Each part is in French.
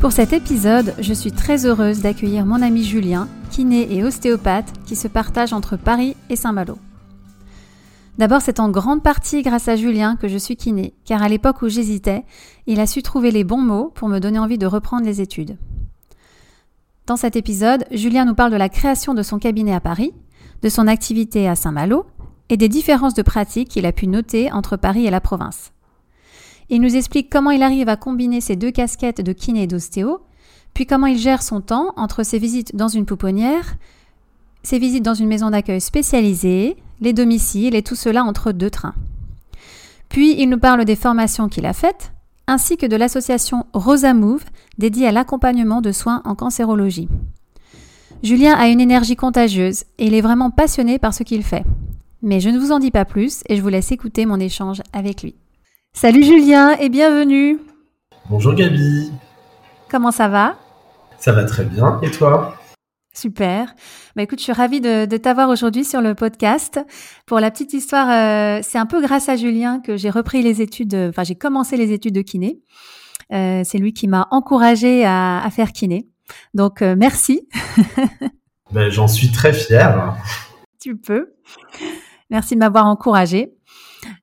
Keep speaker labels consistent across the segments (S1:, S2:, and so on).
S1: Pour cet épisode, je suis très heureuse d'accueillir mon ami Julien, kiné et ostéopathe, qui se partage entre Paris et Saint-Malo. D'abord, c'est en grande partie grâce à Julien que je suis kiné, car à l'époque où j'hésitais, il a su trouver les bons mots pour me donner envie de reprendre les études. Dans cet épisode, Julien nous parle de la création de son cabinet à Paris, de son activité à Saint-Malo et des différences de pratique qu'il a pu noter entre Paris et la province. Il nous explique comment il arrive à combiner ses deux casquettes de kiné et d'ostéo, puis comment il gère son temps entre ses visites dans une pouponnière, ses visites dans une maison d'accueil spécialisée, les domiciles et tout cela entre deux trains. Puis il nous parle des formations qu'il a faites, ainsi que de l'association Rosa Move dédiée à l'accompagnement de soins en cancérologie. Julien a une énergie contagieuse et il est vraiment passionné par ce qu'il fait. Mais je ne vous en dis pas plus et je vous laisse écouter mon échange avec lui. Salut Julien et bienvenue.
S2: Bonjour Gabi.
S1: Comment ça va?
S2: Ça va très bien. Et toi?
S1: Super. Bah écoute, je suis ravie de, t'avoir aujourd'hui sur le podcast. Pour la petite histoire, euh, c'est un peu grâce à Julien que j'ai repris les études, enfin j'ai commencé les études de kiné. Euh, c'est lui qui m'a encouragé à, faire kiné. Donc euh, merci.
S2: ben, J'en suis très fière.
S1: Tu peux. Merci de m'avoir encouragé.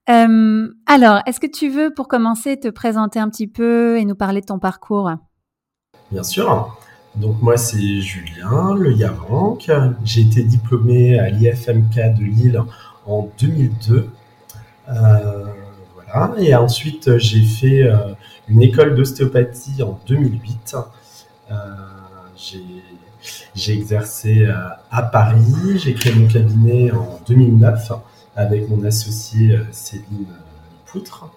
S1: Euh, alors, est-ce que tu veux, pour commencer, te présenter un petit peu et nous parler de ton parcours?
S2: Bien sûr. Donc moi, c'est Julien Le Yavank. J'ai été diplômé à l'IFMK de Lille en 2002. Euh, voilà. Et ensuite, j'ai fait euh, une école d'ostéopathie en 2008. j'ai exercé à Paris. J'ai créé mon cabinet en 2009 avec mon associé euh, Céline Poutre.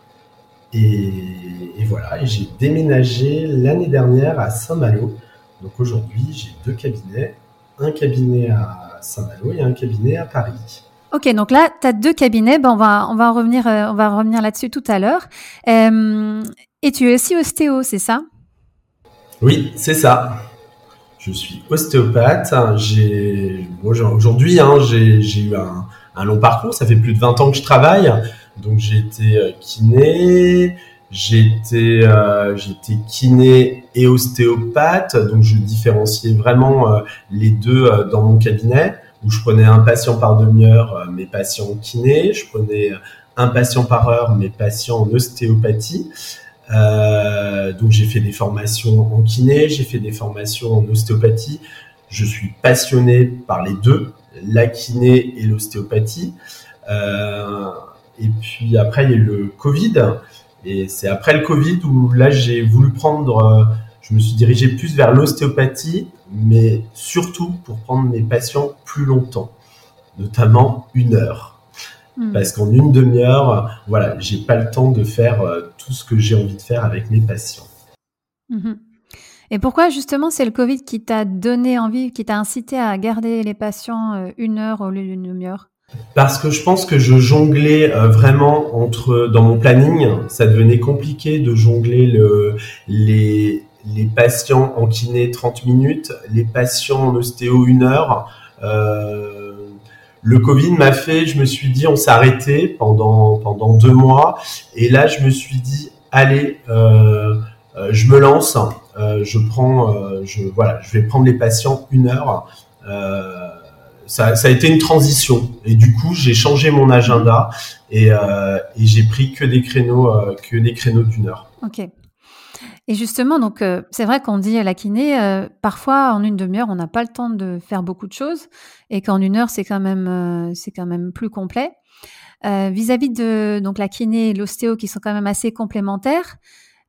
S2: Et, voilà, et j'ai déménagé l'année dernière à Saint-Malo. Donc aujourd'hui, j'ai deux cabinets, un cabinet à Saint-Malo et un cabinet à Paris.
S1: Ok, donc là, tu as deux cabinets. Ben, on va, on va revenir, euh, on va revenir là-dessus tout à l'heure. Euh, et tu es aussi ostéo, c'est ça?
S2: Oui, c'est ça. Je suis ostéopathe. J'ai, aujourd'hui, hein, j'ai eu un, un long parcours. Ça fait plus de 20 ans que je travaille. Donc j'ai été euh, kiné, j'ai été, euh, kiné et ostéopathe. Donc je différenciais vraiment euh, les deux dans mon cabinet où je prenais un patient par demi-heure, mes patients kiné. Je prenais un patient par heure, mes patients en ostéopathie. donc j'ai fait des formations en kiné, j'ai fait des formations en ostéopathie. Je suis passionné par les deux la kiné et l'ostéopathie. Euh, et puis après, il y a eu le Covid. Et c'est après le Covid où là, j'ai voulu prendre, euh, je me suis dirigé plus vers l'ostéopathie, mais surtout pour prendre mes patients plus longtemps, notamment une heure. Hmm. Parce qu'en une demi-heure, voilà, j'ai pas le temps de faire euh, tout ce que j'ai envie de faire avec mes patients.
S1: Mhm. Et pourquoi justement c'est le Covid qui t'a donné envie, qui t'a incité à garder les patients euh, une heure au lieu d'une demi-heure?
S2: Parce que je pense que je jonglais euh, vraiment entre dans mon planning, ça devenait compliqué de jongler le, les, patients en kiné 30 minutes, les patients en ostéo une heure. Euh, le Covid m'a fait, je me suis dit, on arrêté pendant pendant deux mois, et là je me suis dit, allez, je me lance. Euh, je prends, euh, je voilà, je vais prendre les patients une heure. Euh, ça, a été une transition et du coup j'ai changé mon agenda et, j'ai pris que des créneaux, que des créneaux d'une heure.
S1: Ok. Et justement, donc c'est vrai qu'on dit à la kiné, parfois en une demi-heure, on n'a pas le temps de faire beaucoup de choses, et qu'en une heure, c'est quand même, c'est quand même plus complet. Vis-à-vis de donc la kiné et l'ostéo, qui sont quand même assez complémentaires,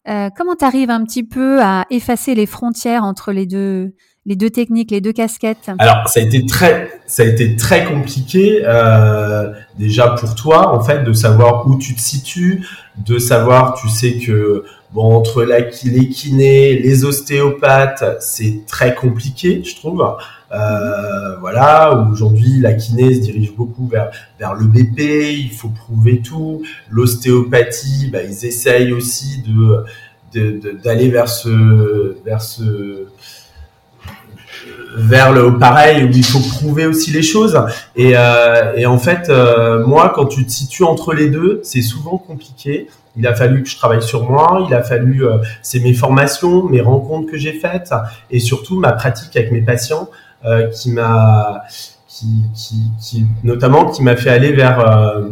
S1: euh, comment tu arrives un petit peu à effacer les frontières entre les deux, les deux techniques, les deux casquettes?
S2: Alors, ça a été très, ça a été très compliqué euh, déjà pour toi, en fait, de savoir où tu te situes, de savoir, tu sais que bon entre la, les kinés, les ostéopathes, c'est très compliqué, je trouve. Euh, voilà, aujourd'hui la kiné se dirige beaucoup vers vers le BP, il faut prouver tout. L'ostéopathie, bah, ils essayent aussi de d'aller vers ce vers ce vers le pareil où il faut prouver aussi les choses. Et, euh, et en fait euh, moi quand tu te situes entre les deux c'est souvent compliqué. Il a fallu que je travaille sur moi il a fallu euh, c'est mes formations mes rencontres que j'ai faites et surtout ma pratique avec mes patients euh, qui m'a notamment qui m'a fait aller vers euh,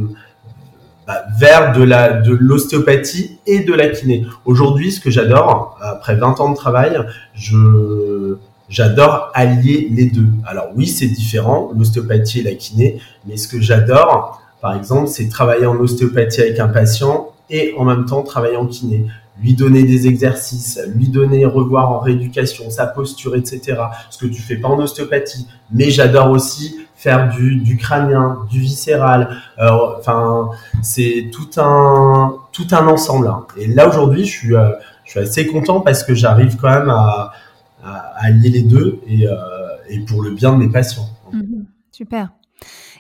S2: bah, vers de de l'ostéopathie et de la kiné aujourd'hui ce que j'adore après 20 ans de travail je j'adore allier les deux. Alors oui, c'est différent, l'ostéopathie et la kiné, mais ce que j'adore, par exemple, c'est travailler en ostéopathie avec un patient et en même temps travailler en kiné. Lui donner des exercices, lui donner, revoir en rééducation, sa posture, etc. Ce que tu fais pas en ostéopathie. Mais j'adore aussi faire du, du crânien, du viscéral. Enfin, c'est tout un, tout un ensemble. Hein. Et là, aujourd'hui, je suis, euh, je suis assez content parce que j'arrive quand même à, à, allier les deux et, euh, et, pour le bien de mes patients.
S1: Mmh super.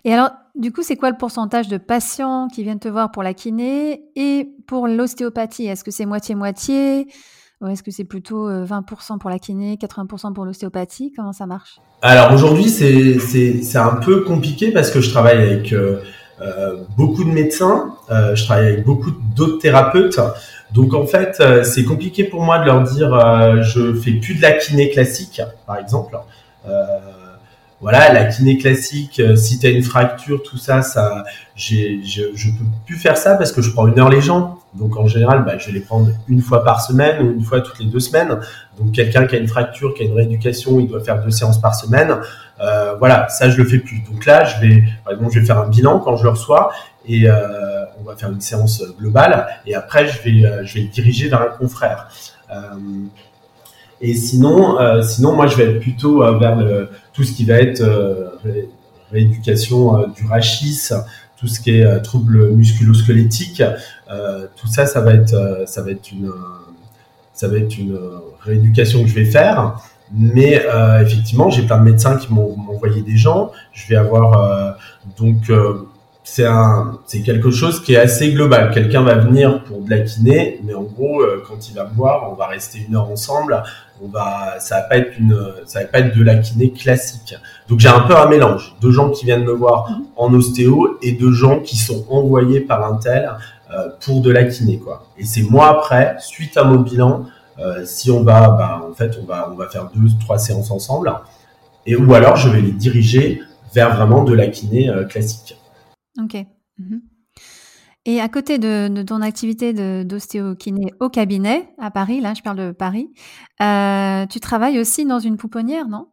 S1: Et alors, du coup, c'est quoi le pourcentage de patients qui viennent te voir pour la kiné et pour l'ostéopathie? Est-ce que c'est moitié-moitié? Ou est-ce que c'est plutôt 20% euh, pour la kiné, 80% pour l'ostéopathie? Comment ça marche?
S2: Alors aujourd'hui, c'est un peu compliqué parce que je travaille avec euh, euh, beaucoup de médecins, je travaille avec beaucoup d'autres thérapeutes. Donc en fait, c'est compliqué pour moi de leur dire euh, je fais plus de la kiné classique, par exemple. Voilà, la kiné classique, si tu as une fracture, tout ça, ça, je, je peux plus faire ça parce que je prends une heure les gens. Donc en général, bah, je vais les prendre une fois par semaine ou une fois toutes les deux semaines. Donc quelqu'un qui a une fracture, qui a une rééducation, il doit faire deux séances par semaine. Euh, voilà, ça je le fais plus. Donc là, je vais, par exemple, je vais faire un bilan quand je le reçois et euh, on va faire une séance globale et après je vais euh, je vais le diriger vers un confrère. Euh, et sinon euh, sinon moi je vais être plutôt vers le, tout ce qui va être ré, rééducation du rachis, tout ce qui est troubles musculo-squelettiques, tout ça ça va être ça va être une ça va être une rééducation que je vais faire. Mais euh, effectivement, j'ai plein de médecins qui m'ont envoyé des gens. Je vais avoir euh, donc euh, c'est un, c'est quelque chose qui est assez global. Quelqu'un va venir pour de la kiné, mais en gros, euh, quand il va me voir, on va rester une heure ensemble. On va, ça va pas être une, ça va pas être de la kiné classique. Donc j'ai un peu un mélange de gens qui viennent me voir mhm. en ostéo et de gens qui sont envoyés par un tel euh, pour de la kiné, quoi. Et c'est moi après, suite à mon bilan, euh, si on va, bah, en fait, on va, on va faire deux, trois séances ensemble, et ou alors je vais les diriger vers vraiment de la kiné euh, classique.
S1: Ok. Mhm. Et à côté de, de ton activité d'ostéokiné au cabinet à Paris, là je parle de Paris, euh, tu travailles aussi dans une pouponnière, non?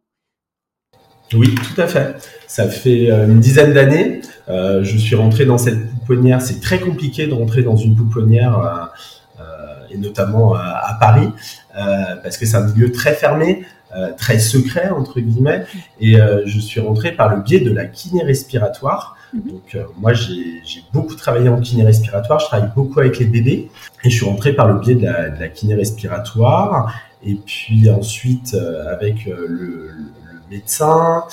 S2: Oui, tout à fait. Ça fait euh, une dizaine d'années. Euh, je suis rentré dans cette pouponnière. C'est très compliqué de rentrer dans une pouponnière, euh, et notamment à Paris, parce que c'est un milieu très fermé. très secret entre guillemets et je suis rentré par le biais de la kiné respiratoire Mhm. Donc euh, moi j'ai beaucoup travaillé en kiné respiratoire, je travaille beaucoup avec les bébés et je suis rentré par le biais de la, kiné respiratoire et puis ensuite euh, avec euh, le, le, médecin,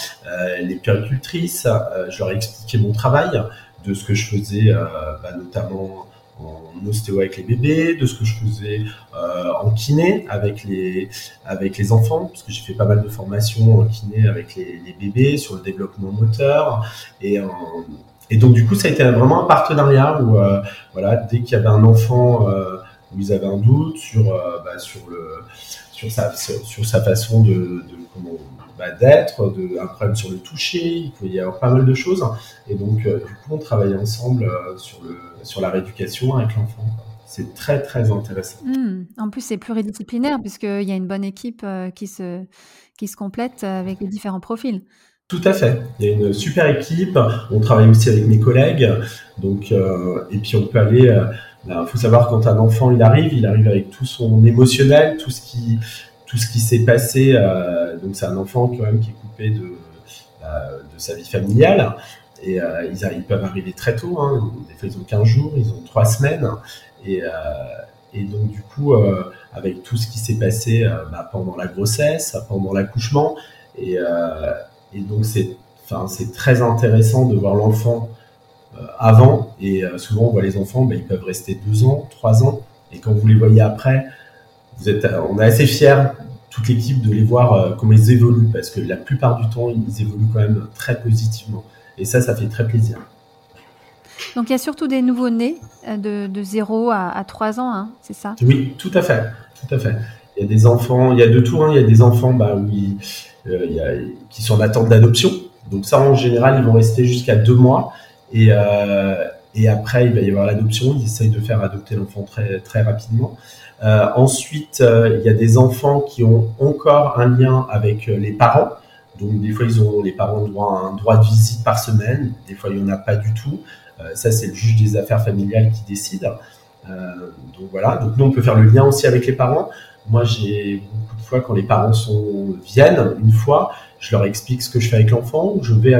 S2: les péricultrices, je leur ai expliqué mon travail de ce que je faisais bah, notamment en ostéo avec les bébés, de ce que je faisais euh, en kiné avec les avec les enfants, parce que j'ai fait pas mal de formations en kiné avec les, les bébés sur le développement moteur. Et et donc du coup ça a été vraiment un partenariat où euh, voilà dès qu'il y avait un enfant euh, où ils avaient un doute sur euh, bah, sur le sur sa sur, sa façon de, bah, d'être, de, un problème sur le toucher, il pouvait y avoir pas mal de choses. Et donc, euh, du coup, on travaille ensemble euh, sur, le, sur la rééducation avec l'enfant. C'est très, très intéressant.
S1: Mmh. En plus, c'est pluridisciplinaire puisqu'il y a une bonne équipe euh, qui, se, qui se complète avec les différents profils.
S2: Tout à fait. Il y a une super équipe. On travaille aussi avec mes collègues. Donc, et puis on peut aller. Il bah, faut savoir quand un enfant il arrive, il arrive avec tout son émotionnel, tout ce qui, tout ce qui s'est passé. Euh, donc c'est un enfant quand même qui est coupé de, euh, de sa vie familiale. Et euh, ils, ils, peuvent arriver très tôt. Hein. Des fois ils ont 15 jours, ils ont 3 semaines. Et, et donc du coup, avec tout ce qui s'est passé bah, pendant la grossesse, pendant l'accouchement, et, et donc c'est c'est très intéressant de voir l'enfant avant. Et souvent on voit les enfants, bah, ils peuvent rester 2 ans, 3 ans. Et quand vous les voyez après, vous êtes, on est assez fiers toute l'équipe de les voir comment ils évoluent, parce que la plupart du temps, ils évoluent quand même très positivement. Et ça, ça fait très plaisir.
S1: Donc il y a surtout des nouveaux-nés de, de 0 à, 3 ans, hein, c'est ça?
S2: Oui, tout à fait. Tout à fait. Il y a des enfants, il y a de tout, hein, il y a des enfants bah, oui, il y a, qui sont en attente d'adoption. Donc ça, en général, ils vont rester jusqu'à deux mois. Et, euh, et après, il va y avoir l'adoption. Ils essayent de faire adopter l'enfant très, très rapidement. Euh, ensuite, euh, il y a des enfants qui ont encore un lien avec les parents. Donc des fois, ils ont les parents ont droit à un droit de visite par semaine. Des fois, il n'y en a pas du tout. ça, c'est le juge des affaires familiales qui décide. donc voilà. Donc nous, on peut faire le lien aussi avec les parents. Moi, j'ai beaucoup de fois quand les parents sont, viennent une fois, je leur explique ce que je fais avec l'enfant. Je vais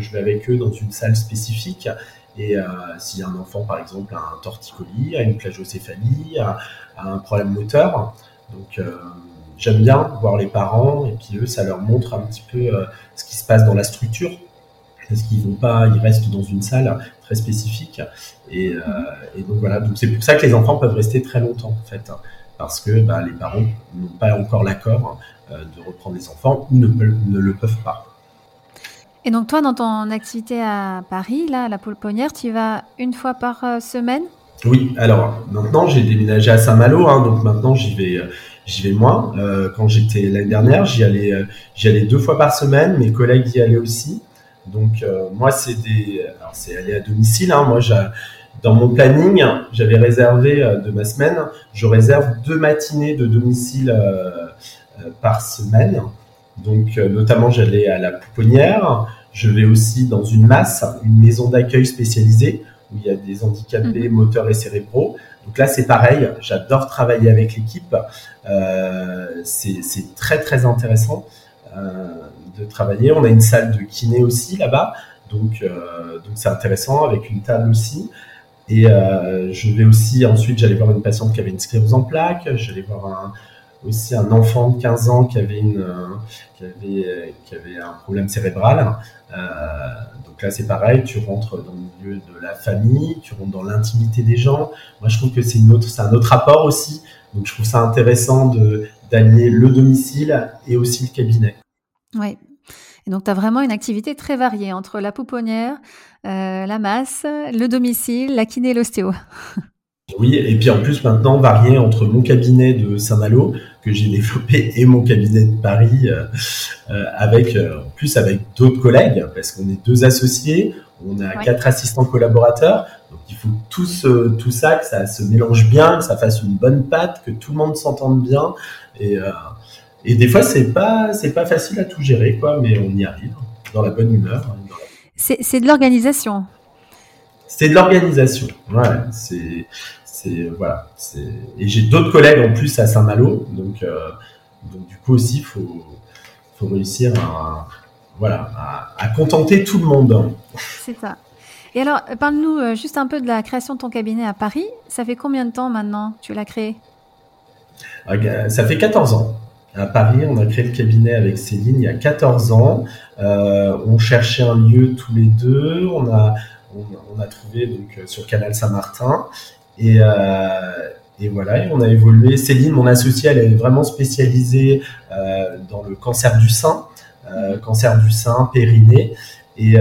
S2: je vais avec eux dans une salle spécifique et euh, a un enfant, par exemple, a un torticolis, a une plagiocéphalie, a, un problème moteur, donc euh, j'aime bien voir les parents et puis eux, ça leur montre un petit peu euh, ce qui se passe dans la structure. Parce qu'ils vont pas, ils restent dans une salle très spécifique. Et, donc voilà, donc c'est pour ça que les enfants peuvent rester très longtemps en fait, hein, parce que bah, les parents n'ont pas encore l'accord de reprendre les enfants ou ne le peuvent pas.
S1: Et donc toi, dans ton activité à Paris, là, à la Pouponnière, tu y vas une fois par euh, semaine?
S2: Oui, alors maintenant j'ai déménagé à Saint-Malo, hein, donc maintenant j'y vais, euh, j'y vais moins. Euh, quand j'étais l'année dernière, j'y allais, j'y allais deux fois par semaine. Mes collègues y allaient aussi. Donc moi c'est des, c'est aller à domicile. Hein, moi dans mon planning, j'avais réservé de ma semaine, je réserve deux matinées de domicile par semaine. Donc, euh, notamment, j'allais à la Pouponnière. Je vais aussi dans une masse, une maison d'accueil spécialisée où il y a des handicapés mhm. moteurs et cérébraux. Donc là, c'est pareil. J'adore travailler avec l'équipe. Euh, c'est très très intéressant euh, de travailler. On a une salle de kiné aussi là-bas, donc donc c'est intéressant avec une table aussi. Et je vais aussi ensuite, j'allais voir une patiente qui avait une sclérose en plaques. J'allais voir un, aussi un enfant de 15 ans qui avait, une, euh, qui avait, euh, qui avait un problème cérébral. Euh, donc là, c'est pareil, tu rentres dans le milieu de la famille, tu rentres dans l'intimité des gens. Moi, je trouve que c'est une autre, c'est un autre rapport aussi. Donc, je trouve ça intéressant de d'allier le domicile et aussi le cabinet.
S1: Oui. Et donc, tu as vraiment une activité très variée entre la pouponnière, euh, la masse, le domicile, la kiné et l'ostéo.
S2: Oui, et puis en plus maintenant varier entre mon cabinet de Saint-Malo que j'ai développé et mon cabinet de Paris euh, euh, avec euh, en plus avec d'autres collègues parce qu'on est deux associés, on a quatre assistants collaborateurs, donc il faut tout tout ça que ça se mélange bien, que ça fasse une bonne pâte, que tout le monde s'entende bien et et des fois c'est pas c'est pas facile à tout gérer quoi, mais on y arrive dans la bonne humeur. Hein,
S1: c'est de l'organisation.
S2: C'est de l'organisation. Ouais, c'est voilà. Et j'ai d'autres collègues en plus à Saint-Malo, donc, euh, donc du coup aussi, il faut, faut réussir à, voilà, à, contenter tout le monde.
S1: C'est ça. Et alors, parle-nous euh, juste un peu de la création de ton cabinet à Paris. Ça fait combien de temps maintenant que tu l'as créé?
S2: Ça fait 14 ans. À Paris, on a créé le cabinet avec Céline il y a 14 ans. Euh, on cherchait un lieu tous les deux. On a, on, a trouvé donc sur Canal Saint-Martin. Et, euh, et voilà, on a évolué. Céline, mon associée, elle est vraiment spécialisée euh, dans le cancer du sein, euh, cancer du sein, périnée. Et,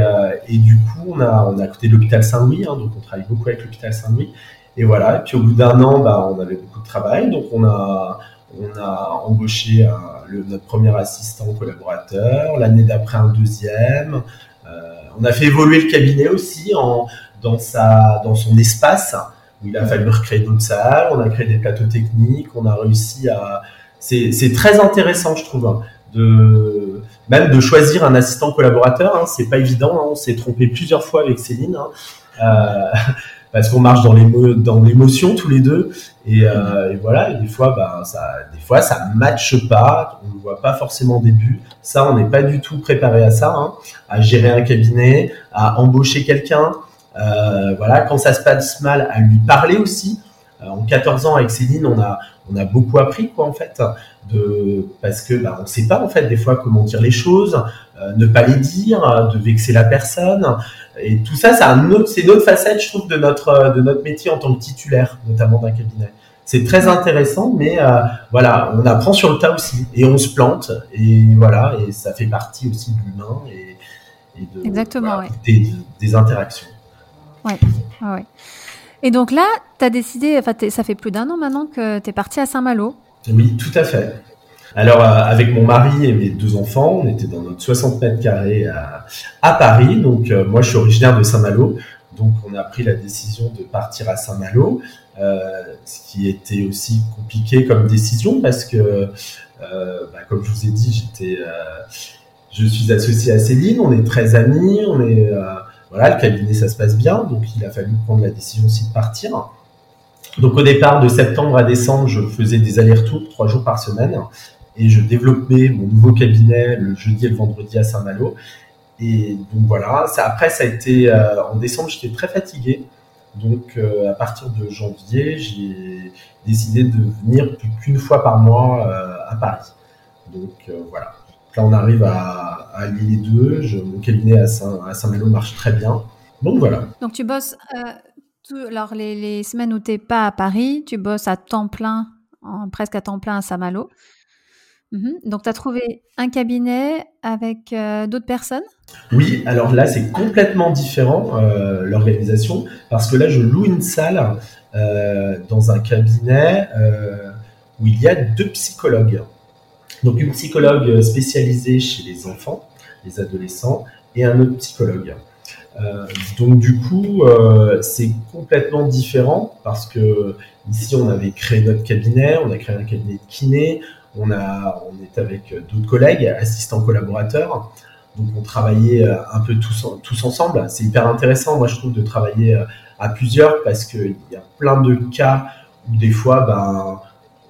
S2: du coup, on a, on a côté l'hôpital Saint-Louis, hein, donc on travaille beaucoup avec l'hôpital Saint-Louis. Et voilà, puis au bout d'un an, bah, on avait beaucoup de travail, donc on a, on a embauché notre premier assistant collaborateur, l'année d'après un deuxième. On a fait évoluer le cabinet aussi en, dans, sa, dans son espace il a fallu recréer d'autres salles, on a créé des plateaux techniques, on a réussi à. C'est très intéressant, je trouve, hein, de même de choisir un assistant collaborateur. Hein, c'est pas évident. Hein, on s'est trompé plusieurs fois avec Céline. Hein, euh, parce qu'on marche dans l'émotion tous les deux et, euh, voilà des fois bah ça des fois ça matche pas on ne voit pas forcément au début ça on n'est pas du tout préparé à ça à gérer un cabinet à embaucher quelqu'un euh, voilà, quand ça se passe mal, à lui parler aussi. Euh, en 14 ans avec Céline, on a on a beaucoup appris quoi en fait de parce que bah, on sait pas en fait des fois comment dire les choses, euh, ne pas les dire, de vexer la personne et tout ça, c'est un autre, c'est une autre facette je trouve de notre de notre métier en tant que titulaire notamment d'un cabinet. c'est très intéressant, mais voilà, on apprend sur le tas aussi et on se plante et voilà, et ça fait partie aussi de l'humain et, de,
S1: Exactement,
S2: des, interactions.
S1: Ouais, ouais. Et donc là, tu as décidé, enfin, ça fait plus d'un an maintenant que tu es parti à Saint-Malo.
S2: Oui, tout à fait. Alors, euh, avec mon mari et mes deux enfants, on était dans notre 60 mètres carrés à, Paris. Donc, euh, moi, je suis originaire de Saint-Malo. Donc, on a pris la décision de partir à Saint-Malo, euh, ce qui était aussi compliqué comme décision parce que, bah, comme je vous ai dit, j'étais, je suis associé à Céline, on est très amis, on est, voilà, le cabinet, ça se passe bien. Donc, il a fallu prendre la décision aussi de partir. Donc, au départ, de septembre à décembre, je faisais des allers-retours trois jours par semaine et je développais mon nouveau cabinet le jeudi et le vendredi à Saint-Malo. Et donc voilà, après ça a été euh, en décembre, j'étais très fatigué. Donc euh, à partir de janvier, j'ai décidé de venir plus qu'une fois par mois euh, à Paris. Donc voilà. Là on arrive à, à allier les deux. Je, mon cabinet à, Saint, à Saint-Malo marche très bien. Donc voilà.
S1: Donc tu bosses, alors les, les, semaines où tu n'es pas à Paris, tu bosses à temps plein, presque à temps plein à Saint-Malo. Mhm. Donc, tu as trouvé un cabinet avec euh, d'autres personnes?
S2: Oui, alors là, c'est complètement différent, euh, l'organisation, parce que là, je loue une salle euh, dans un cabinet où il y a deux psychologues. Donc, une psychologue spécialisée chez les enfants, les adolescents, et un autre psychologue. donc du coup, c'est complètement différent parce que ici on avait créé notre cabinet, on a créé un cabinet de kiné, on, a, on est avec d'autres collègues, assistants collaborateurs. Donc on travaillait euh, un peu tous, tous ensemble. C'est hyper intéressant, moi je trouve, de travailler euh, à plusieurs parce qu'il y a plein de cas où des fois, ben,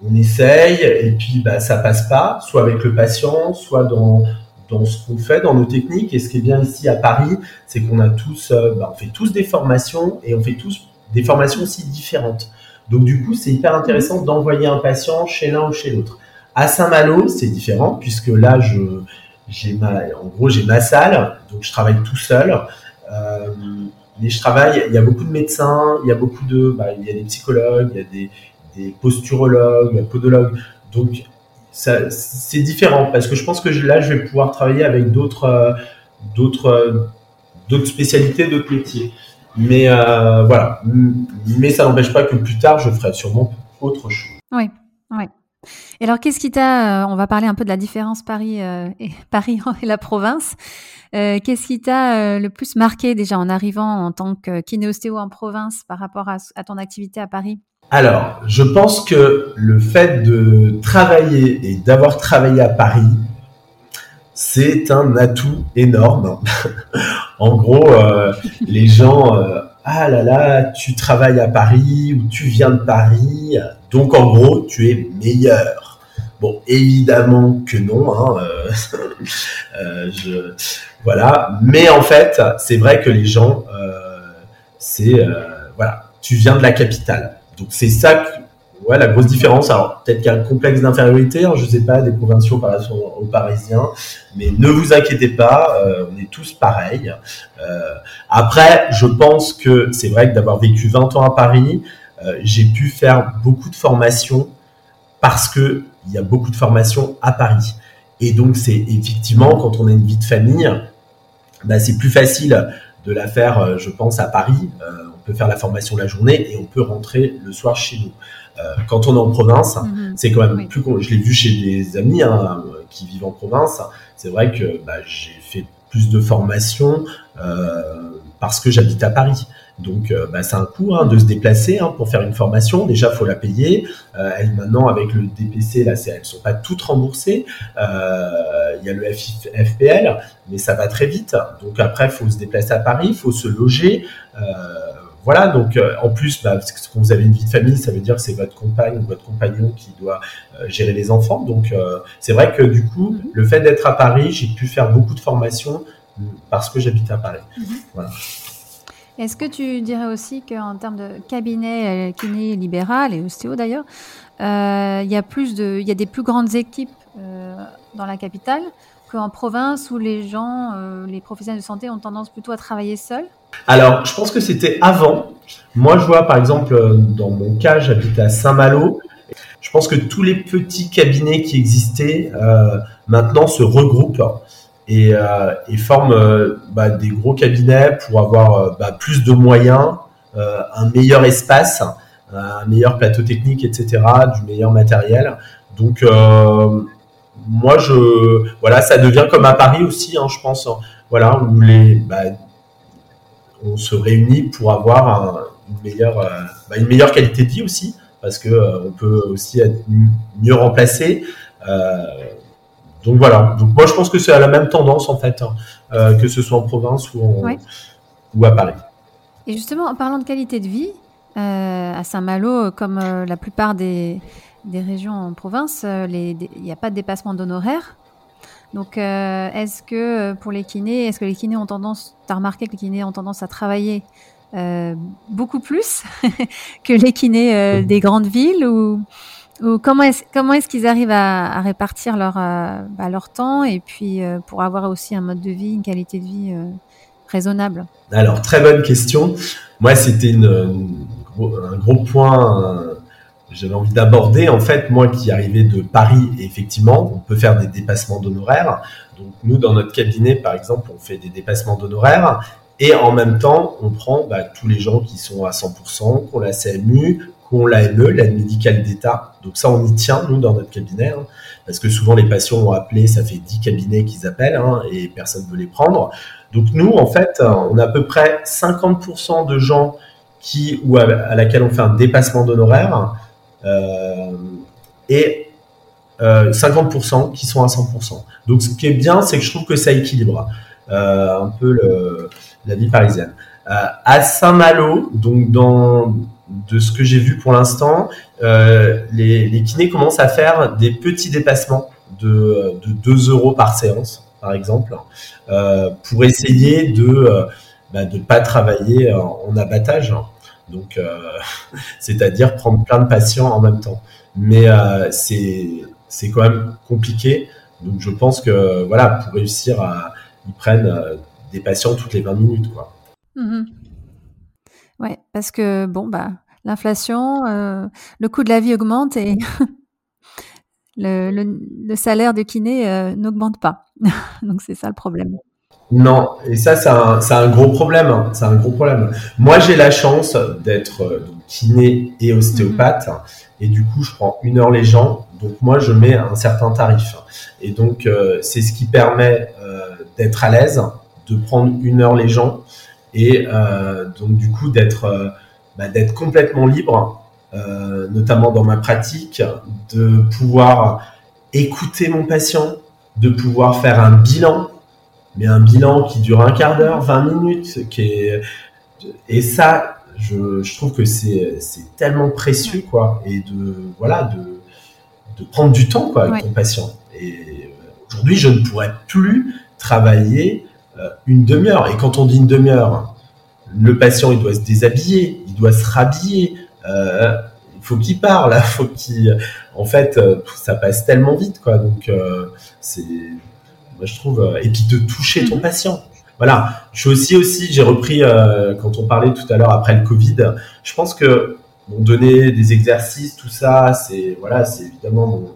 S2: on essaye et puis ben, ça passe pas, soit avec le patient, soit dans, dans ce qu'on fait, dans nos techniques. Et ce qui est bien ici à Paris, c'est qu'on a tous, euh, ben, on fait tous des formations et on fait tous des formations aussi différentes. Donc du coup, c'est hyper intéressant d'envoyer un patient chez l'un ou chez l'autre. À Saint-Malo, c'est différent puisque là, je, j'ai ma, en gros, j'ai ma salle, donc je travaille tout seul. Euh, mais je travaille, il y a beaucoup de médecins, il y a beaucoup de, bah, il y a des psychologues, il y a des, des posturologues, podologues. Donc, c'est différent parce que je pense que là, je vais pouvoir travailler avec d'autres, euh, euh, spécialités, d'autres métiers. Mais euh, voilà. Mais ça n'empêche pas que plus tard, je ferai sûrement autre chose.
S1: Oui, oui. Et alors, qu'est-ce qui t'a, euh, on va parler un peu de la différence Paris euh, et la province. Euh, qu'est-ce qui t'a le plus marqué déjà en arrivant en tant que kinéostéo en province par rapport à, ton activité à Paris?
S2: Alors, je pense que le fait de travailler et d'avoir travaillé à Paris, c'est un atout énorme. en gros, les gens, ah là là, tu travailles à Paris ou tu viens de Paris, donc en gros, tu es meilleur. Bon, évidemment que non. Hein, euh, euh, voilà. Mais en fait, c'est vrai que les gens, euh, c'est voilà, tu viens de la capitale. Donc c'est ça, la grosse différence. Alors peut-être qu'il y a un complexe d'infériorité, hein, je sais pas, des provinciaux par rapport aux Parisiens, mais ne vous inquiétez pas, on est tous pareils. après, je pense que c'est vrai que d'avoir vécu 20 ans à Paris, euh, j'ai pu faire beaucoup de formations parce que il y a beaucoup de formations à Paris. Et donc, c'est effectivement, quand on a une vie de famille, bah, c'est plus facile de la faire, euh, je pense, à Paris. Euh, on peut faire la formation la journée et on peut rentrer le soir chez nous. quand on est en province, mhm. c'est quand même plus. Je l'ai vu chez des amis hein, qui vivent en province. C'est vrai que bah, j'ai fait plus de formations parce que j'habite à Paris. Donc, euh, bah, c'est un coût hein, de se déplacer hein, pour faire une formation. Déjà, faut la payer. Euh, elle, maintenant, avec le DPC, là, elles sont pas toutes remboursées. Euh, il y a le FPL, mais ça va très vite. Donc après, faut se déplacer à Paris, faut se loger. voilà. Donc, en plus, bah, quand vous avez une vie de famille, ça veut dire que c'est votre compagne ou votre compagnon qui doit gérer les enfants. Donc, c'est vrai que du coup, mhm. le fait d'être à Paris, j'ai pu faire beaucoup de formations parce que j'habite à Paris. Mhm. Voilà.
S1: Est-ce que tu dirais aussi qu'en termes de cabinet euh, kiné libéral et ostéo d'ailleurs, euh, il y a plus de, il y a des plus grandes équipes euh, dans la capitale qu'en province où les gens, les professionnels de santé ont tendance plutôt à travailler seuls?
S2: Alors, je pense que c'était avant. Moi, je vois par exemple, dans mon cas, j'habite à Saint-Malo. Je pense que tous les petits cabinets qui existaient maintenant se regroupent et, euh, et forment euh, bah, des gros cabinets pour avoir euh, bah, plus de moyens, un meilleur espace, un meilleur plateau technique, etc., du meilleur matériel. Donc moi, je voilà, ça devient comme à Paris aussi, hein, je pense. Voilà, où les bah, on se réunit pour avoir une meilleure bah, une meilleure qualité de vie aussi, parce que on peut aussi être mieux remplacé. Donc voilà. Donc moi je pense que c'est à la même tendance en fait, hein, euh, que ce soit en province ou, ou à Paris.
S1: Et justement, en parlant de qualité de vie, euh, à Saint-Malo, comme euh, la plupart des, des, régions en province, il n'y a pas de dépassement d'honoraires. Donc, est-ce que pour les kinés, est-ce que les kinés ont tendance, tu as remarqué que les kinés ont tendance à travailler beaucoup plus que les kinés des grandes villes comment est-ce qu'ils arrivent à, répartir leur euh, bah, leur temps et puis euh, pour avoir aussi un mode de vie, une qualité de vie euh, raisonnable?
S2: Alors très bonne question. Moi c'était un gros point j'avais envie d'aborder en fait moi qui arrivais de Paris effectivement on peut faire des dépassements d'honoraires. Donc nous dans notre cabinet par exemple on fait des dépassements d'honoraires et en même temps, on prend bah, tous les gens qui sont à 100%, qu'on la CMU, qu'on l'AME, l'aide médicale d'État. Donc ça, on y tient, nous, dans notre cabinet, hein, parce que souvent les patients ont appelé, ça fait 10 cabinets qu'ils appellent, hein, et personne ne veut les prendre. Donc nous, en fait, on a à peu près 50% de gens qui ou à, laquelle on fait un dépassement d'honoraires, euh, et euh, 50% qui sont à 100%. Donc ce qui est bien, c'est que je trouve que ça équilibre euh, un peu la vie parisienne. Euh, à Saint-Malo, donc dans de ce que j'ai vu pour l'instant, euh, les, kinés commencent à faire des petits dépassements de, de 2 euros par séance, par exemple, euh, pour essayer de euh, bah, pas travailler en, abattage. Donc, c'est-à-dire prendre plein de patients en même temps. Mais c'est c'est quand même compliqué. Donc, je pense que voilà, pour réussir à, ils prennent des patients toutes les 20 minutes, quoi.
S1: Mmh Ouais, parce que bon, bah, l'inflation, euh, le coût de la vie augmente et le, le, le, salaire de kiné euh, n'augmente pas. Donc c'est ça le problème.
S2: Non, et ça c'est un, un, gros problème. Hein. C'est un gros problème. Moi j'ai la chance d'être euh, kiné et ostéopathe mmh. et du coup je prends une heure les gens. Donc moi je mets un certain tarif et donc c'est ce qui permet d'être à l'aise, de prendre une heure les gens et euh, donc du coup d'être euh, bah, d'être complètement libre, euh, notamment dans ma pratique, de pouvoir écouter mon patient, de pouvoir faire un bilan, mais un bilan qui dure un quart d'heure, 20 minutes, qui est et ça je, je trouve que c'est tellement précieux quoi et de voilà de de prendre du temps quoi avec ouais. ton patient et aujourd'hui je ne pourrais plus travailler une demi-heure. Et quand on dit une demi-heure, le patient il doit se déshabiller, il doit se rhabiller, euh, il faut qu'il parle, il faut qu'il, en fait, euh, ça passe tellement vite quoi. Donc euh, c'est, moi je trouve, euh, et puis de toucher ton patient. Voilà, je suis aussi aussi, j'ai repris euh, quand on parlait tout à l'heure après le Covid, je pense que bon, donner des exercices, tout ça, c'est voilà, c'est évidemment mon,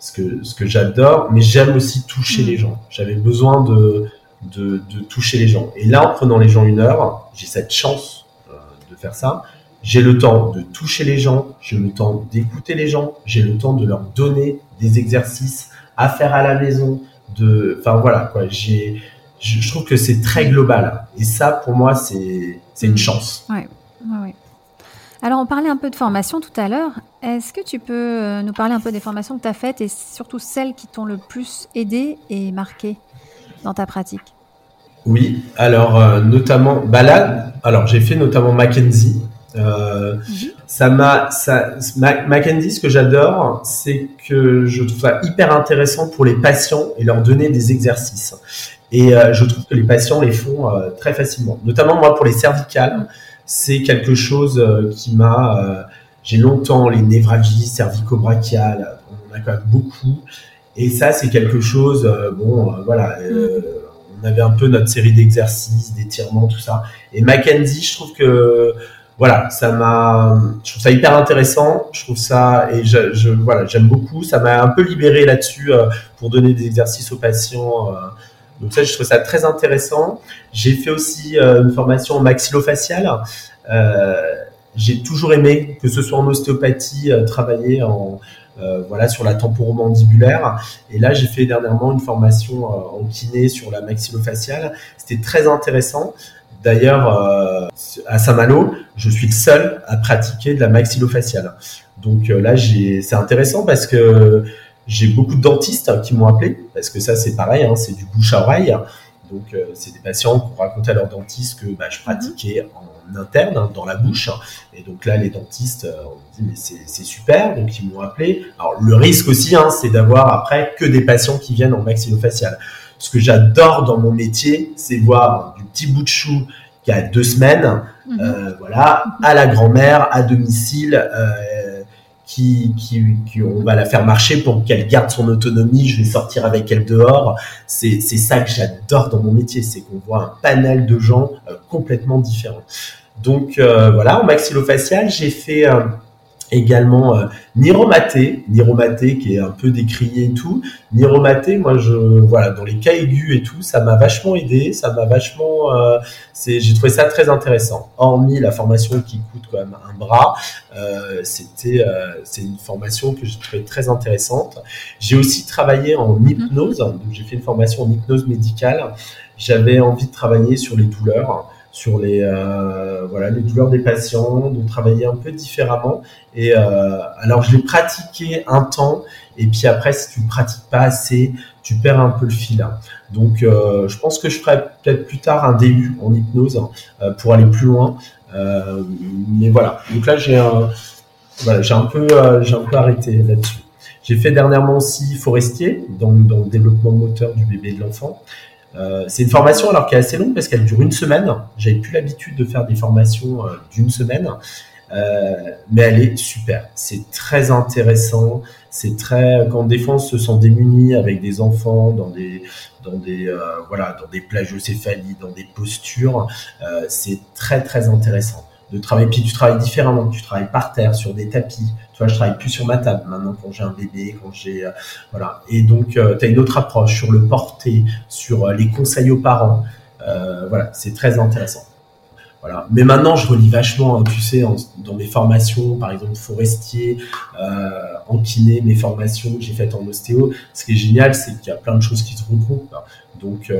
S2: ce que ce que j'adore, mais j'aime aussi toucher mmh. les gens. J'avais besoin de de, de, toucher les gens. Et là, en prenant les gens une heure, j'ai cette chance euh, de faire ça. J'ai le temps de toucher les gens, j'ai le temps d'écouter les gens, j'ai le temps de leur donner des exercices à faire à la maison. De, enfin voilà quoi. J'ai, je, je trouve que c'est très global. Et ça, pour moi, c'est c'est une chance.
S1: Ouais, ouais. Alors, on parlait un peu de formation tout à l'heure. Est-ce que tu peux euh, nous parler un peu des formations que tu as faites et surtout celles qui t'ont le plus aidé et marqué dans ta pratique?
S2: Oui, alors euh, notamment, bah là, alors j'ai fait notamment Mackenzie. Euh, mm-hmm. Ça m'a, ça, Mackenzie, ce que j'adore, c'est que je trouve ça hyper intéressant pour les patients et leur donner des exercices. Et euh, je trouve que les patients les font euh, très facilement. Notamment moi pour les cervicales, c'est quelque chose euh, qui m'a. Euh, j'ai longtemps les névralgies cervico-brachiales, on en a quand même beaucoup. Et ça, c'est quelque chose, euh, bon, euh, voilà, euh, on avait un peu notre série d'exercices, d'étirements, tout ça. Et Mackenzie, je trouve que voilà, ça m'a, je trouve ça hyper intéressant. Je trouve ça et je, voilà, j'aime beaucoup. Ça m'a un peu libéré là-dessus euh, pour donner des exercices aux patients. Euh. donc ça, je trouve ça très intéressant. J'ai fait aussi euh, une formation maxillofaciale. j'ai toujours aimé que ce soit en ostéopathie, travailler en voilà sur la temporomandibulaire. Et là, j'ai fait dernièrement une formation en kiné sur la maxillofaciale. C'était très intéressant. D'ailleurs, euh, à Saint-Malo, je suis le seul à pratiquer de la maxillofaciale. Donc euh, là, c'est intéressant parce que j'ai beaucoup de dentistes qui m'ont appelé, parce que ça, c'est pareil, hein, c'est du bouche à oreille. Donc, euh, c'est des patients qui ont raconté à leur dentiste que bah, je pratiquais en interne, hein, dans la bouche. Et donc là, les dentistes ont dit, mais c'est super, donc ils m'ont appelé. Alors, le risque aussi, hein, c'est d'avoir après que des patients qui viennent en maxillofacial. Ce que j'adore dans mon métier, c'est voir du petit bout de chou qui a deux semaines, mhm. euh, voilà, à la grand-mère, à domicile, euh, qui, qui, on va la faire marcher pour qu'elle garde son autonomie. Je vais sortir avec elle dehors. C'est, c'est ça que j'adore dans mon métier, c'est qu'on voit un panel de gens euh, complètement différents. Donc voilà, en maxillofacial, j'ai fait également euh, Niromaté, Niromaté qui est un peu décrié et tout. Niromaté, moi je voilà dans les cas aigus et tout, ça m'a vachement aidé, ça m'a vachement, euh, c'est j'ai trouvé ça très intéressant. Hormis la formation qui coûte quand même un bras, euh, c'était euh, c'est une formation que j'ai trouvé très intéressante. J'ai aussi travaillé en hypnose, donc j'ai fait une formation en hypnose médicale. J'avais envie de travailler sur les douleurs sur les euh, voilà les douleurs des patients, de travailler un peu différemment. Et euh, alors je l'ai pratiqué un temps, et puis après si tu pratiques pas assez, tu perds un peu le fil. Donc euh, je pense que je ferai peut-être plus tard un début en hypnose hein, pour aller plus loin. mais voilà. Donc là j'ai un voilà j'ai un peu j'ai un peu arrêté là-dessus. J'ai fait dernièrement aussi forestier, donc dans le développement moteur du bébé et de l'enfant. Euh, c'est une formation alors qui est assez longue parce qu'elle dure une semaine. J'avais plus l'habitude de faire des formations euh, d'une semaine, euh, mais elle est super. C'est très intéressant. C'est très quand des on se sent démuni avec des enfants dans des dans des voilà dans des plagiocéphalies, dans des postures. c'est très très intéressant travailler. Puis tu travailles différemment. Tu travailles par terre sur des tapis. Tu vois, je travaille plus sur ma table maintenant quand j'ai un bébé, quand j'ai euh, voilà. Et donc euh, tu as une autre approche sur le porté, sur euh, les conseils aux parents. voilà, c'est très intéressant. Voilà. Mais maintenant, je relis vachement, hein, tu sais, dans mes formations, par exemple forestier, en kiné, mes formations que j'ai faites en ostéo. Ce qui est génial, c'est qu'il y a plein de choses qui se regroupent. Donc,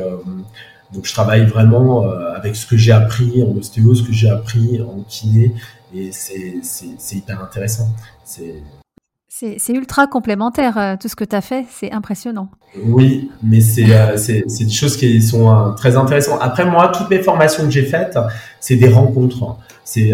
S2: donc je travaille vraiment euh, avec ce que j'ai appris en ostéo, ce que j'ai appris en kiné, et c'est hyper intéressant.
S1: C'est ultra complémentaire, euh, tout ce que tu as fait, c'est impressionnant.
S2: Oui, mais euh, c'est des choses qui sont très intéressantes. Après, moi, toutes mes formations que j'ai faites, c'est des rencontres. C'est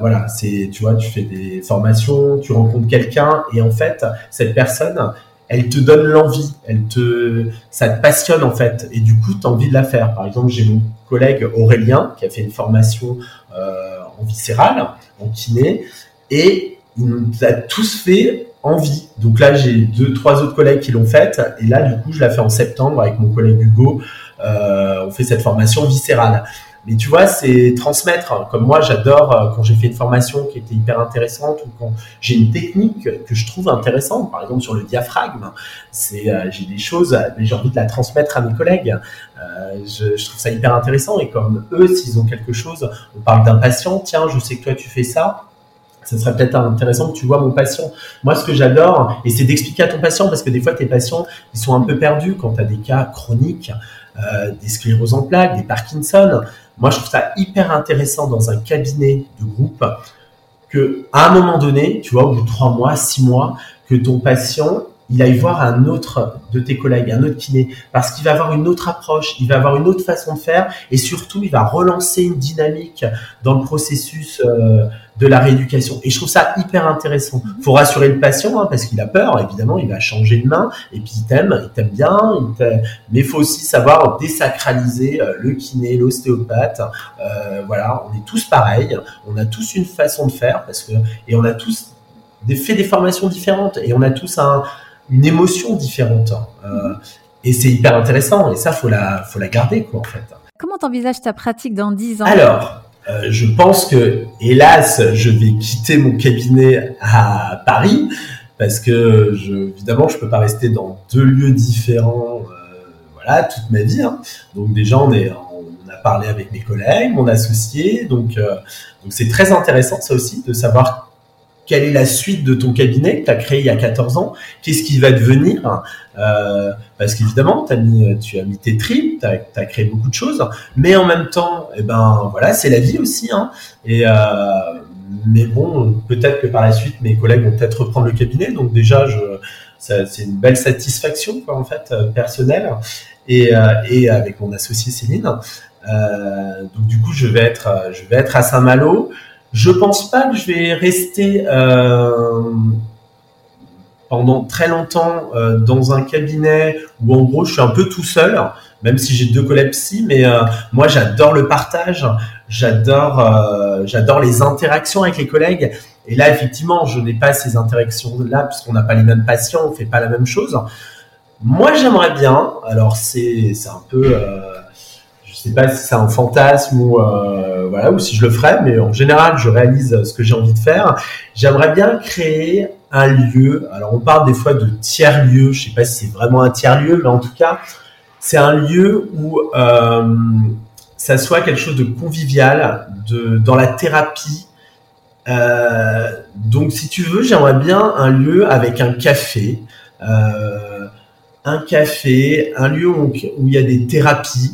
S2: voilà, c'est tu vois, tu fais des formations, tu rencontres quelqu'un et en fait, cette personne, elle te donne l'envie, elle te, ça te passionne en fait, et du coup, tu as envie de la faire. Par exemple, j'ai mon collègue Aurélien qui a fait une formation euh, en viscéral, en kiné, et il nous a tous fait envie. Donc là, j'ai deux, trois autres collègues qui l'ont faite, et là, du coup, je la fais en septembre avec mon collègue Hugo. Euh, on fait cette formation viscérale. Mais tu vois, c'est transmettre. Comme moi, j'adore euh, quand j'ai fait une formation qui était hyper intéressante ou quand j'ai une technique que je trouve intéressante, par exemple sur le diaphragme, c'est euh, j'ai des choses, mais j'ai envie de la transmettre à mes collègues. Euh, je, je, trouve ça hyper intéressant et comme eux, s'ils ont quelque chose, on parle d'un patient, tiens, je sais que toi tu fais ça, ça serait peut-être intéressant que tu vois mon patient. Moi, ce que j'adore, et c'est d'expliquer à ton patient, parce que des fois, tes patients, ils sont un peu perdus quand tu as des cas chroniques, euh, des scléroses en plaques, des Parkinson. Moi, je trouve ça hyper intéressant dans un cabinet de groupe que, à un moment donné, tu vois, au bout de trois mois, six mois, que ton patient, il aille voir un autre de tes collègues, un autre kiné, parce qu'il va avoir une autre approche, il va avoir une autre façon de faire, et surtout, il va relancer une dynamique dans le processus euh, de la rééducation. Et je trouve ça hyper intéressant. Faut rassurer le patient, hein, parce qu'il a peur, évidemment, il va changer de main, et puis il t'aime, il t'aime bien, mais il faut aussi savoir désacraliser euh, le kiné, l'ostéopathe. Euh, voilà, on est tous pareils, on a tous une façon de faire, parce que et on a tous des, fait des formations différentes, et on a tous un une émotion différente. Euh, et c'est hyper intéressant. Et ça, faut la, faut la garder, quoi, en fait.
S1: Comment t'envisages ta pratique dans 10 ans?
S2: Alors, je pense que, hélas, je vais quitter mon cabinet à Paris parce que, je, évidemment, je peux pas rester dans deux lieux différents, voilà, toute ma vie. Hein. Donc déjà, on est, on a parlé avec mes collègues, mon associé, donc donc c'est très intéressant ça aussi de savoir quelle est la suite de ton cabinet que tu as créé il y a 14 ans? Qu'est-ce qui va devenir? Euh, Parce qu'évidemment, tu as mis tes tripes, tu as, créé beaucoup de choses, mais en même temps, eh ben voilà, c'est la vie aussi. Hein. Et euh, mais bon, peut-être que par la suite, mes collègues vont peut-être reprendre le cabinet. Donc déjà, c'est une belle satisfaction quoi, en fait euh, personnelle. Et, et avec mon associé Céline. donc du coup, je vais être, je vais être à Saint-Malo. Je pense pas que je vais rester euh, pendant très longtemps euh, dans un cabinet où en gros je suis un peu tout seul, même si j'ai deux collègues mais euh, moi j'adore le partage, j'adore les interactions avec les collègues. Et là effectivement je n'ai pas ces interactions là puisqu'on n'a pas les mêmes patients, on fait pas la même chose. Moi j'aimerais bien, alors c'est un peu sais pas si c'est un fantasme ou euh, voilà ou si je le ferais, mais en général, je réalise ce que j'ai envie de faire. J'aimerais bien créer un lieu. Alors, on parle des fois de tiers lieu. Je sais pas si c'est vraiment un tiers lieu, mais en tout cas, c'est un lieu où euh, ça soit quelque chose de convivial, de dans la thérapie. Euh, donc, si tu veux, j'aimerais bien un lieu avec un café. un café, un lieu où il y a des thérapies,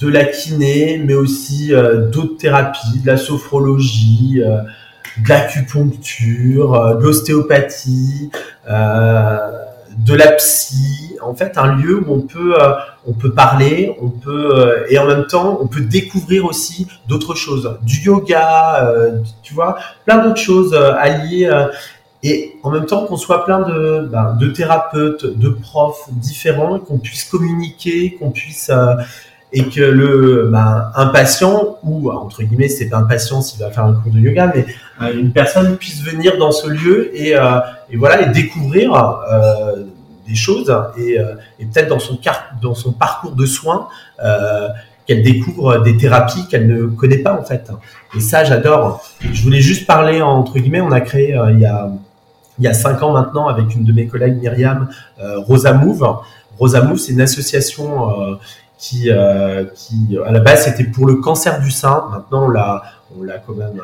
S2: de la kiné, mais aussi euh, d'autres thérapies, de la sophrologie, euh, de l'acupuncture, euh, de l'ostéopathie, de la psy. En fait, un lieu où on peut on peut parler, on peut et en même temps on peut découvrir aussi d'autres choses, du yoga, tu vois, plein d'autres choses alliées et en même temps qu'on soit plein de, ben, de thérapeutes, de profs différents, qu'on puisse communiquer, qu'on puisse et que le bah, un patient ou entre guillemets c'est pas un patient s'il va faire un cours de yoga mais euh, une personne puisse venir dans ce lieu et, euh, et voilà et découvrir euh, des choses et, euh, et peut-être dans son dans son parcours de soins euh, qu'elle découvre des thérapies qu'elle ne connaît pas en fait. Et ça j'adore. Je voulais juste parler entre guillemets on a créé il y a il y a cinq ans maintenant avec une de mes collègues Myriam Rosa Move Rosa Move c'est une association qui, euh, qui à la base c'était pour le cancer du sein. Maintenant on l'a, on l'a quand même.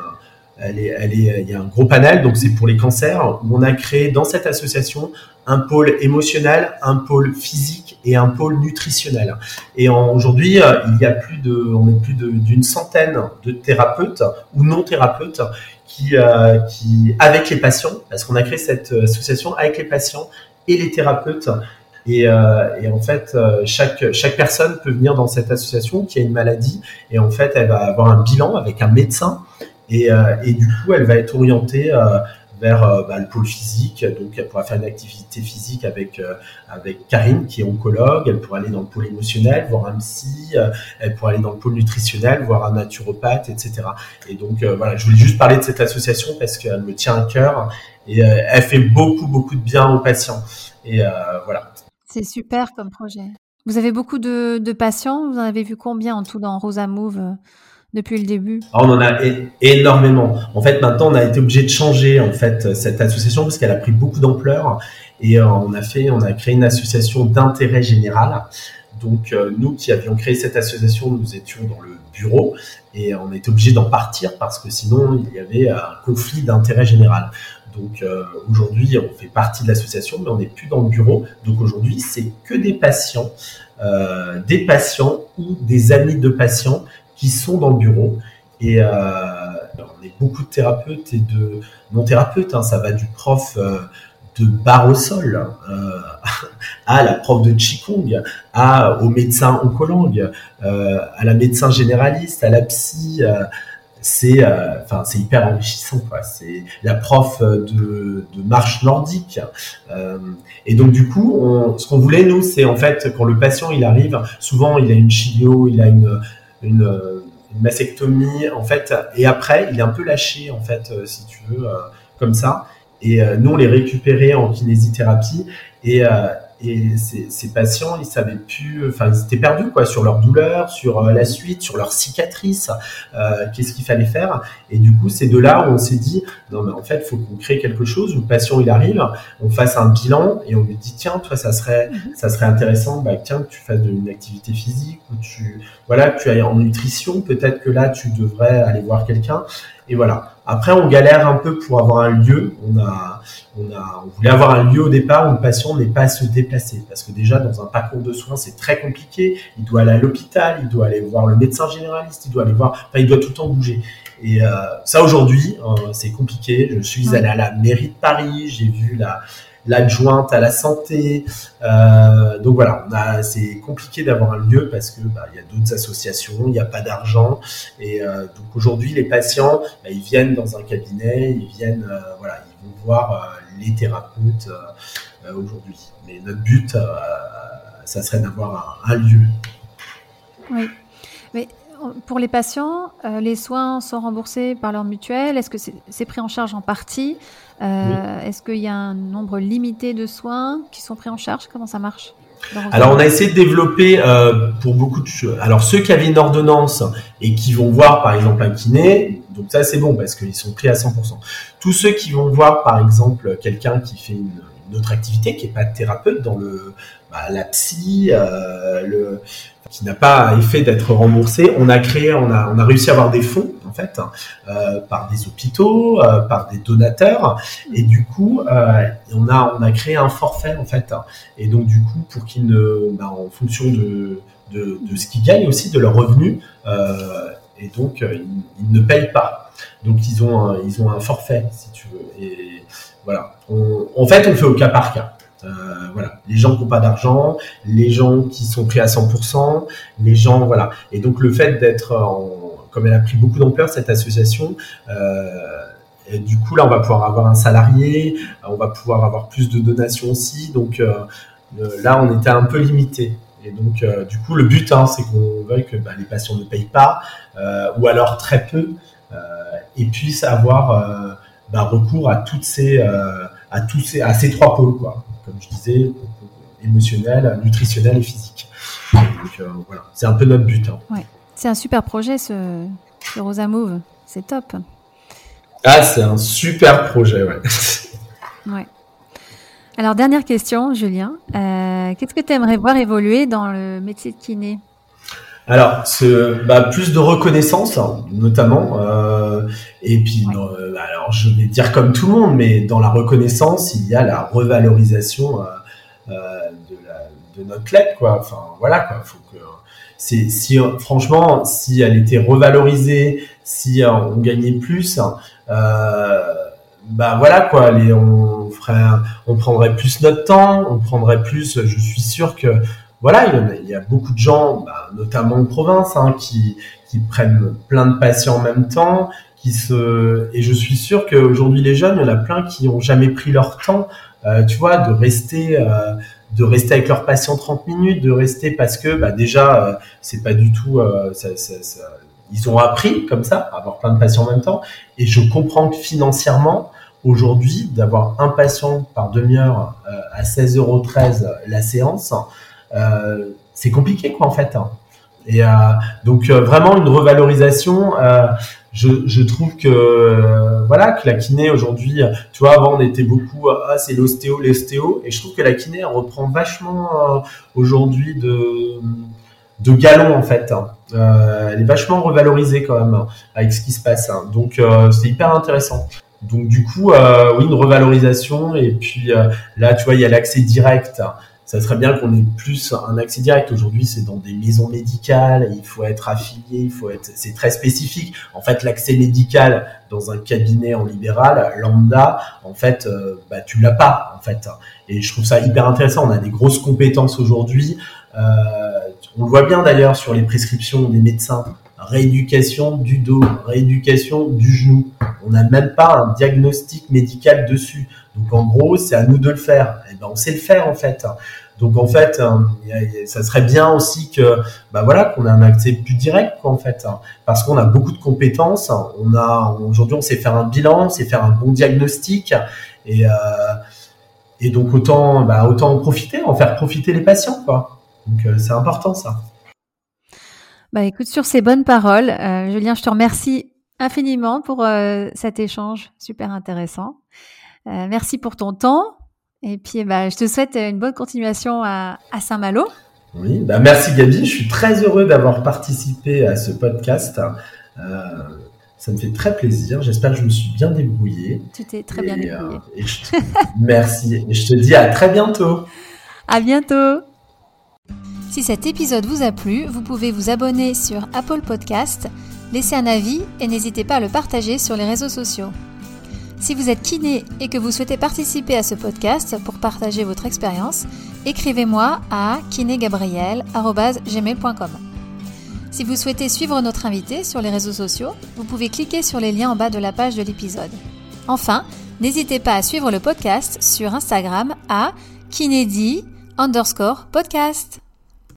S2: Elle est, elle est, il y a un gros panel, donc c'est pour les cancers. Où on a créé dans cette association un pôle émotionnel, un pôle physique et un pôle nutritionnel. Et aujourd'hui, euh, il y a plus de, on est plus d'une centaine de thérapeutes ou non thérapeutes qui, euh, qui, avec les patients, parce qu'on a créé cette association avec les patients et les thérapeutes et, euh, et, en fait, euh, chaque, personne peut venir dans cette association qui a une maladie et en fait, elle va avoir un bilan avec un médecin et, euh, du coup, elle va être orientée vers bah, le pôle physique. Donc, elle pourra faire une activité physique avec avec Karine qui est oncologue. Elle pourra aller dans le pôle émotionnel, voir un psy. elle pourra aller dans le pôle nutritionnel, voir un naturopathe, etc. Et donc voilà, je voulais juste parler de cette association parce qu'elle me tient à cœur et elle fait beaucoup beaucoup de bien aux patients. Et voilà.
S1: C'est super comme projet. Vous avez beaucoup de, patients Vous en avez vu combien en tout dans Rosa Move euh, depuis le début?
S2: Ah, On en a énormément. En fait, maintenant, on a été obligé de changer en fait cette association parce qu'elle a pris beaucoup d'ampleur et euh, on a fait, on a créé une association d'intérêt général. Donc, euh, nous qui avions créé cette association, nous étions dans le bureau et on était obligé d'en partir parce que sinon il y avait un conflit d'intérêt général. Donc euh, aujourd'hui, on fait partie de l'association, mais on n'est plus dans le bureau. Donc aujourd'hui, c'est que des patients, euh, des patients ou des amis de patients qui sont dans le bureau. Et euh, on est beaucoup de thérapeutes et de non-thérapeutes. Hein. ça va du prof de barre au sol à la prof de Qigong, à, au médecin oncologue, à la médecin généraliste, à la psy, c'est euh, enfin c'est hyper enrichissant quoi. C'est la prof de, de marche nordique. Euh, et donc du coup ce qu'on voulait nous c'est en fait quand le patient il arrive souvent il a une chimio il a une, une, mastectomie en fait et après il est un peu lâché en fait euh, si tu veux comme ça. Et nous on les récupérait en kinésithérapie. Et et ces, ces, patients, ils savaient plus, enfin, ils étaient perdus quoi sur leur douleur, sur euh, la suite, sur leur cicatrice, euh, qu'est-ce qu'il fallait faire. Et du coup, c'est de là où on s'est dit, non mais en fait, faut qu'on crée quelque chose où le patient il arrive, on fasse un bilan et on lui dit tiens, toi, ça serait, mhm. ça serait intéressant, bah tiens, que tu fasses de une activité physique ou tu, voilà, que tu ailles en nutrition, peut-être que là, tu devrais aller voir quelqu'un. Et voilà. Après, on galère un peu pour avoir un lieu. On a, on a, on voulait avoir un lieu au départ où le patient n'est pas à se déplacer, parce que déjà dans un parcours de soins, c'est très compliqué. Il doit aller à l'hôpital, il doit aller voir le médecin généraliste, il doit aller voir, enfin, il doit tout le temps bouger. Et euh, ça aujourd'hui, euh, c'est compliqué. Je suis allé à la mairie de Paris, j'ai vu la, l'adjointe à la santé. Euh, donc voilà, c'est compliqué d'avoir un lieu parce que bah, il y a d'autres associations, il n'y a pas d'argent et euh, donc aujourd'hui les patients, bah, ils viennent dans un cabinet, ils viennent, euh, voilà, ils vont voir les thérapeutes aujourd'hui. Mais notre but, ça serait d'avoir un, un, lieu.
S1: Oui, mais pour les patients, les soins sont remboursés par leur mutuelle. Est-ce que c'est pris en charge en partie euh, est-ce qu'il y a un nombre limité de soins qui sont pris en charge? Comment ça marche?
S2: Alors on a essayé de développer euh, pour beaucoup de choses. Alors ceux qui avaient une ordonnance et qui vont voir par exemple un kiné, donc ça c'est bon parce qu'ils sont pris à 100%. Tous ceux qui vont voir par exemple quelqu'un qui fait une, autre activité qui est pas thérapeute dans le bah, la psy, euh, le qui n'a pas effet d'être remboursé. On a créé, on a, on a réussi à avoir des fonds en fait euh, par des hôpitaux, euh, par des donateurs, et du coup, euh, on a on a créé un forfait en fait. Et donc du coup, pour qu'ils ne, bah, en fonction de, de, de ce qu'ils gagnent aussi de leurs revenus, euh, et donc ils, ils, ne payent pas. Donc ils ont un, ils ont un forfait si tu veux. Et voilà. On, en fait, on fait au cas par cas. Euh, voilà, les gens qui n'ont pas d'argent, les gens qui sont pris à 100%, les gens, voilà. Et donc le fait d'être, comme elle a pris beaucoup d'ampleur cette association, euh, du coup là on va pouvoir avoir un salarié, on va pouvoir avoir plus de donations aussi. Donc euh, là on était un peu limité. Et donc euh, du coup le but hein, c'est qu'on veuille que bah, les patients ne payent pas euh, ou alors très peu et puissent avoir bah, recours à toutes ces à tous ces à ces trois pôles quoi comme je disais, émotionnel, nutritionnel et physique. Donc euh, voilà, c'est un peu notre but. Hein.
S1: Ouais. C'est un super projet ce, ce Rosa Move, c'est top.
S2: Ah, c'est un super projet, ouais.
S1: ouais. Alors, dernière question, Julien. Euh, Qu'est-ce que tu aimerais voir évoluer dans le métier de kiné?
S2: Alors, ce, bah, plus de reconnaissance, hein, notamment. Euh, et puis, euh, alors, je vais dire comme tout le monde, mais dans la reconnaissance, il y a la revalorisation euh, euh de, la, de, notre lettre, quoi. Enfin, voilà, quoi. Faut que, c'est, si, franchement, si elle était revalorisée, si euh, on gagnait plus, bah voilà, quoi. Les, on ferait, on prendrait plus notre temps, on prendrait plus. Je suis sûr que voilà, il y, a, beaucoup de gens, bah, notamment en province, hein, qui, qui prennent plein de patients en même temps, qui se et je suis sûr qu'aujourd'hui les jeunes, il y en a plein qui ont jamais pris leur temps, euh, tu vois, de rester, euh, de rester avec leurs patients 30 minutes, de rester parce que bah, déjà euh, c'est pas du tout, euh, ça, ça, ça, ils ont appris comme ça, à avoir plein de patients en même temps, et je comprends que financièrement aujourd'hui d'avoir un patient par demi-heure à 16,13 euros la séance euh, c'est compliqué quoi en fait. Hein. Et euh, donc euh, vraiment une revalorisation. Je, trouve que voilà que la kiné aujourd'hui, tu vois, avant on était beaucoup ah c'est l'ostéo, l'ostéo, et je trouve que la kiné reprend vachement aujourd'hui de de galon en fait. Hein. Euh, elle est vachement revalorisée quand même avec ce qui se passe. Hein. Donc euh, c'est hyper intéressant. Donc du coup, euh, oui, une revalorisation et puis là, tu vois, il y a l'accès direct ça serait bien qu'on ait plus un accès direct. Aujourd'hui, c'est dans des maisons médicales, il faut être affilié, il faut être, c'est très spécifique. En fait, l'accès médical dans un cabinet en libéral, lambda, en fait, euh, bah, tu l'as pas, en fait. Et je trouve ça hyper intéressant. On a des grosses compétences aujourd'hui. Euh, on le voit bien d'ailleurs sur les prescriptions des médecins. Rééducation du dos, rééducation du genou. On n'a même pas un diagnostic médical dessus. Donc en gros, c'est à nous de le faire. Et eh ben on sait le faire en fait. Donc en fait, euh, ça serait bien aussi que, bah voilà, qu'on ait un accès plus direct en fait, parce qu'on a beaucoup de compétences. On a aujourd'hui, on sait faire un bilan, on sait faire un bon diagnostic, et euh, donc autant, bah, autant en profiter, en faire profiter les patients, quoi. Donc c'est important ça.
S1: Bah écoute, sur ces bonnes paroles, Julien, je te remercie infiniment pour cet échange super intéressant. merci pour ton temps. Et puis, bah, je te souhaite une bonne continuation à, à Saint-Malo.
S2: Oui, bah merci Gabi. Je suis très heureux d'avoir participé à ce podcast. Euh, ça me fait très plaisir. J'espère que je me suis bien débrouillé.
S1: Tu t'es très bien débrouillé.
S2: Euh, merci. Et je te dis à très bientôt.
S1: À bientôt. Si cet épisode vous a plu, vous pouvez vous abonner sur Apple Podcast, laisser un avis et n'hésitez pas à le partager sur les réseaux sociaux. Si vous êtes kiné et que vous souhaitez participer à ce podcast pour partager votre expérience, écrivez-moi à kinégabriel.gmail.com. Si vous souhaitez suivre notre invité sur les réseaux sociaux, vous pouvez cliquer sur les liens en bas de la page de l'épisode. Enfin, n'hésitez pas à suivre le podcast sur Instagram à kinédi underscore podcast.